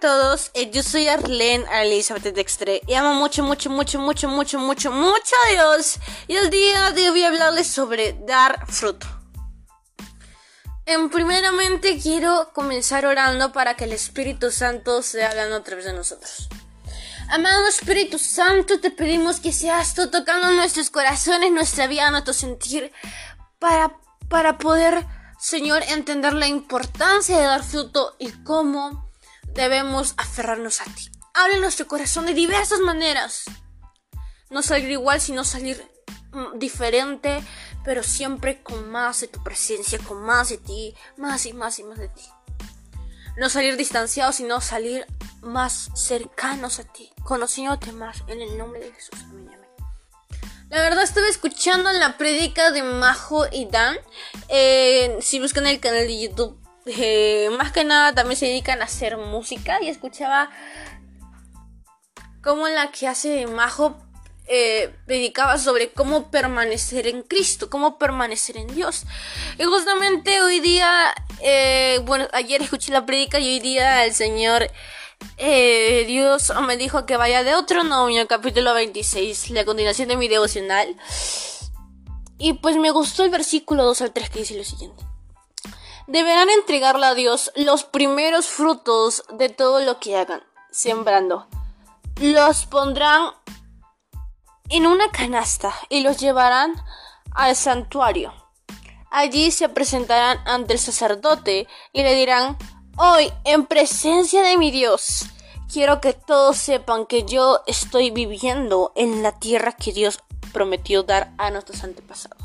todos, eh, yo soy Arlene Elizabeth Dextre y amo mucho, mucho, mucho, mucho, mucho, mucho, mucho a Dios. Y el día de hoy voy a hablarles sobre dar fruto. En primeramente quiero comenzar orando para que el Espíritu Santo se haga a través de nosotros. Amado Espíritu Santo, te pedimos que seas tú tocando nuestros corazones, nuestra vida, nuestro sentir, para, para poder, Señor, entender la importancia de dar fruto y cómo debemos aferrarnos a ti. En nuestro corazón de diversas maneras. No salir igual, sino salir mm, diferente, pero siempre con más de tu presencia, con más de ti, más y más y más de ti. No salir distanciados, sino salir más cercanos a ti, conociéndote más en el nombre de Jesús. La verdad estuve escuchando la prédica de Majo y Dan. Eh, si buscan el canal de YouTube eh, más que nada también se dedican a hacer música y escuchaba como la que hace Majo eh, predicaba sobre cómo permanecer en Cristo, cómo permanecer en Dios. Y justamente hoy día, eh, bueno, ayer escuché la predica y hoy día el Señor Dios me dijo que vaya de otro nombre, capítulo 26, la continuación de mi devocional. Y pues me gustó el versículo 2 al 3 que dice lo siguiente deberán entregarle a Dios los primeros frutos de todo lo que hagan, sembrando. Los pondrán en una canasta y los llevarán al santuario. Allí se presentarán ante el sacerdote y le dirán, hoy, en presencia de mi Dios, quiero que todos sepan que yo estoy viviendo en la tierra que Dios prometió dar a nuestros antepasados.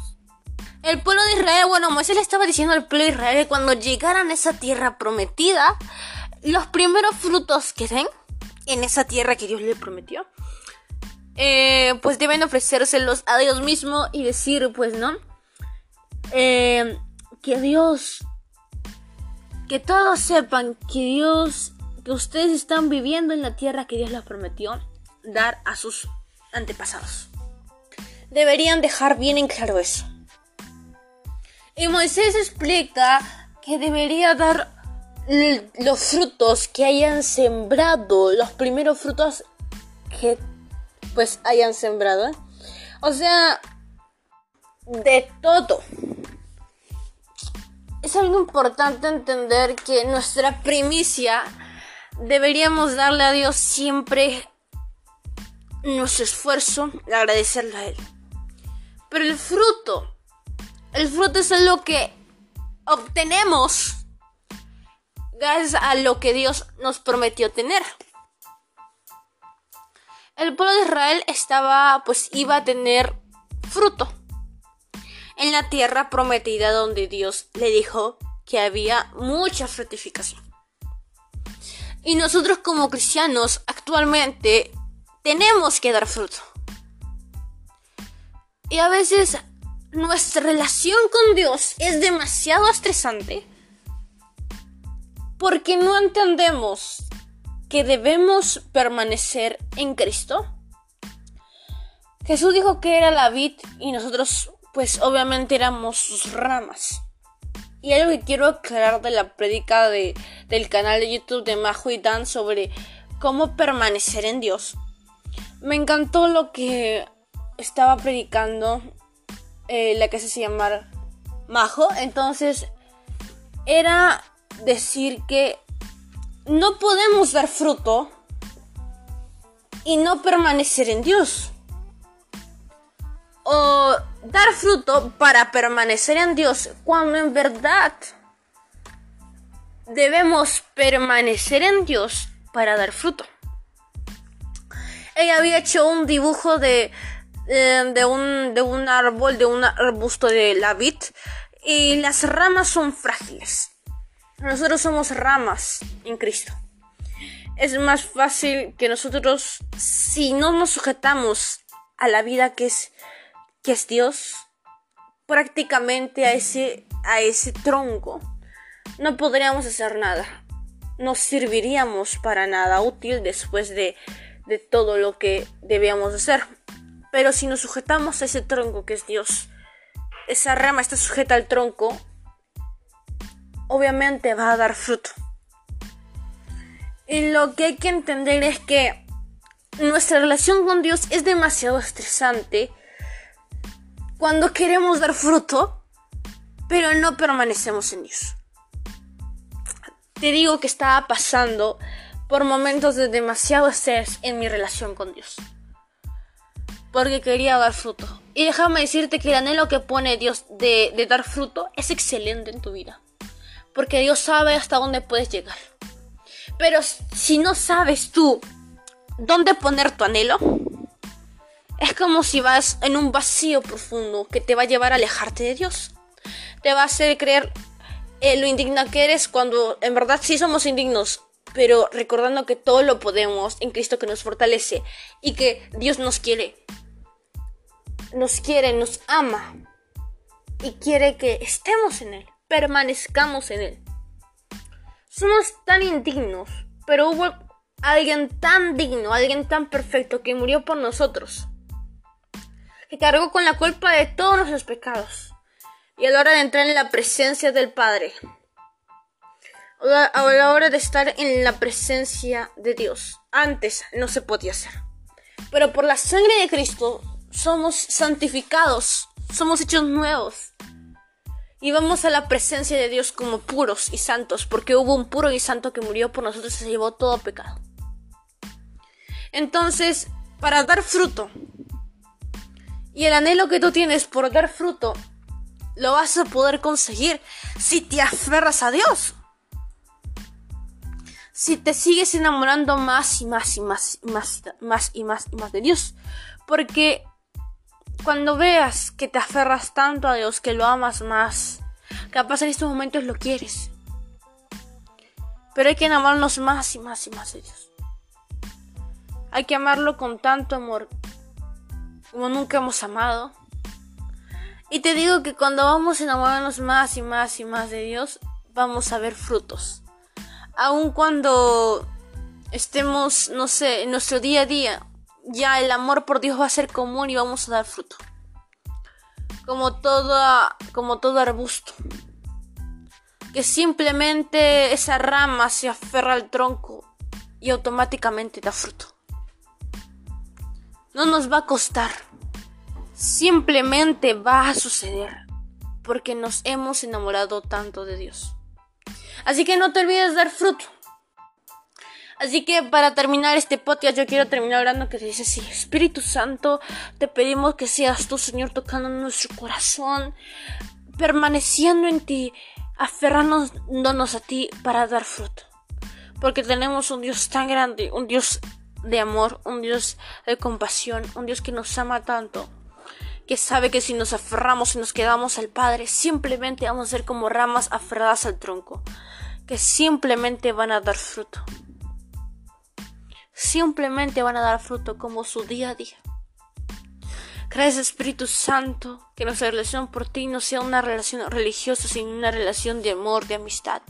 El pueblo de Israel, bueno, Moisés le estaba diciendo al pueblo de Israel que cuando llegaran a esa tierra prometida, los primeros frutos que den en esa tierra que Dios le prometió, eh, pues deben ofrecérselos a Dios mismo y decir, pues, ¿no? Eh, que Dios, que todos sepan que Dios, que ustedes están viviendo en la tierra que Dios les prometió dar a sus antepasados. Deberían dejar bien en claro eso. Y Moisés explica que debería dar los frutos que hayan sembrado, los primeros frutos que pues hayan sembrado. ¿eh? O sea, de todo. Es algo importante entender que nuestra primicia deberíamos darle a Dios siempre nuestro esfuerzo agradecerle a Él. Pero el fruto el fruto es lo que obtenemos gracias a lo que Dios nos prometió tener. El pueblo de Israel estaba, pues iba a tener fruto en la tierra prometida donde Dios le dijo que había mucha fructificación. Y nosotros como cristianos actualmente tenemos que dar fruto. Y a veces nuestra relación con Dios es demasiado estresante porque no entendemos que debemos permanecer en Cristo. Jesús dijo que era la vid y nosotros pues obviamente éramos sus ramas. Y algo que quiero aclarar de la predica de, del canal de YouTube de Majo y Dan sobre cómo permanecer en Dios. Me encantó lo que estaba predicando eh, la que se llama Majo. Entonces, era decir que no podemos dar fruto y no permanecer en Dios. O dar fruto para permanecer en Dios cuando en verdad debemos permanecer en Dios para dar fruto. Ella había hecho un dibujo de eh, de, un, de un árbol, de un arbusto de la vid. Y las ramas son frágiles. Nosotros somos ramas en Cristo. Es más fácil que nosotros, si no nos sujetamos a la vida que es, que es Dios, prácticamente a ese, a ese tronco, no podríamos hacer nada. No serviríamos para nada útil después de, de todo lo que debíamos hacer. Pero si nos sujetamos a ese tronco que es Dios, esa rama está sujeta al tronco, obviamente va a dar fruto. Y lo que hay que entender es que nuestra relación con Dios es demasiado estresante cuando queremos dar fruto, pero no permanecemos en Dios. Te digo que estaba pasando por momentos de demasiado estrés en mi relación con Dios. Porque quería dar fruto. Y déjame decirte que el anhelo que pone Dios de, dar fruto es excelente en tu vida. Porque Dios sabe hasta dónde puedes llegar. Pero si no sabes tú dónde poner tu anhelo, es como si vas en un vacío profundo que te va a llevar a alejarte de Dios. Te va a hacer creer eh, lo indigna que eres cuando en verdad sí somos indignos, pero recordando que todo lo podemos en Cristo que nos fortalece y que Dios nos quiere. Nos quiere, nos ama y quiere que estemos en Él, permanezcamos en Él. Somos tan indignos, pero hubo alguien tan digno, alguien tan perfecto que murió por nosotros que cargó con la culpa de todos nuestros pecados. Y a la hora de entrar en la presencia del Padre, a la hora de estar en la presencia de Dios, antes no se podía hacer. Pero por la sangre de Cristo somos santificados, somos hechos nuevos. Y vamos a la presencia de Dios como puros y santos, porque hubo un puro y santo que murió por nosotros y se llevó todo pecado. Entonces, para dar fruto, y el anhelo que tú tienes por dar fruto lo vas a poder conseguir si te aferras a Dios. Si te sigues enamorando más y más y más y más, más y más y más de Dios. Porque cuando veas que te aferras tanto a Dios, que lo amas más, capaz en estos momentos lo quieres. Pero hay que enamorarnos más y más y más de Dios. Hay que amarlo con tanto amor como nunca hemos amado. Y te digo que cuando vamos a enamorarnos más y más y más de Dios, vamos a ver frutos. Aun cuando estemos, no sé, en nuestro día a día, ya el amor por Dios va a ser común y vamos a dar fruto. Como todo, como todo arbusto. Que simplemente esa rama se aferra al tronco y automáticamente da fruto. No nos va a costar. Simplemente va a suceder. Porque nos hemos enamorado tanto de Dios. Así que no te olvides de dar fruto. Así que para terminar este podcast yo quiero terminar hablando que dice así, Espíritu Santo, te pedimos que seas tú, Señor, tocando nuestro corazón, permaneciendo en ti, aferrándonos a ti para dar fruto. Porque tenemos un Dios tan grande, un Dios de amor, un Dios de compasión, un Dios que nos ama tanto, que sabe que si nos aferramos y nos quedamos al Padre, simplemente vamos a ser como ramas aferradas al tronco, que simplemente van a dar fruto. Simplemente van a dar fruto como su día a día. Gracias Espíritu Santo, que nuestra relación por ti no sea una relación religiosa, sino una relación de amor, de amistad.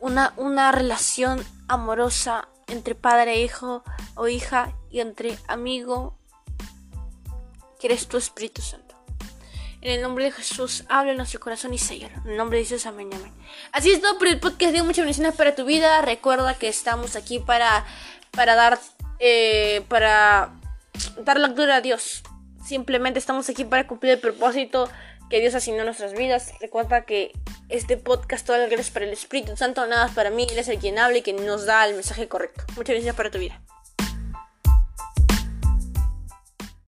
Una, una relación amorosa entre padre e hijo o hija y entre amigo que eres tu Espíritu Santo. En el nombre de Jesús, habla en nuestro corazón y sellalo. En el nombre de Jesús, amén, amén. Así es todo por el podcast. Digo muchas bendiciones para tu vida. Recuerda que estamos aquí para, para dar, eh, para dar lectura a Dios. Simplemente estamos aquí para cumplir el propósito que Dios asignó a nuestras vidas. Recuerda que este podcast, todas las gracias para el Espíritu Santo, nada para mí. Él es el quien habla y quien nos da el mensaje correcto. Muchas gracias para tu vida.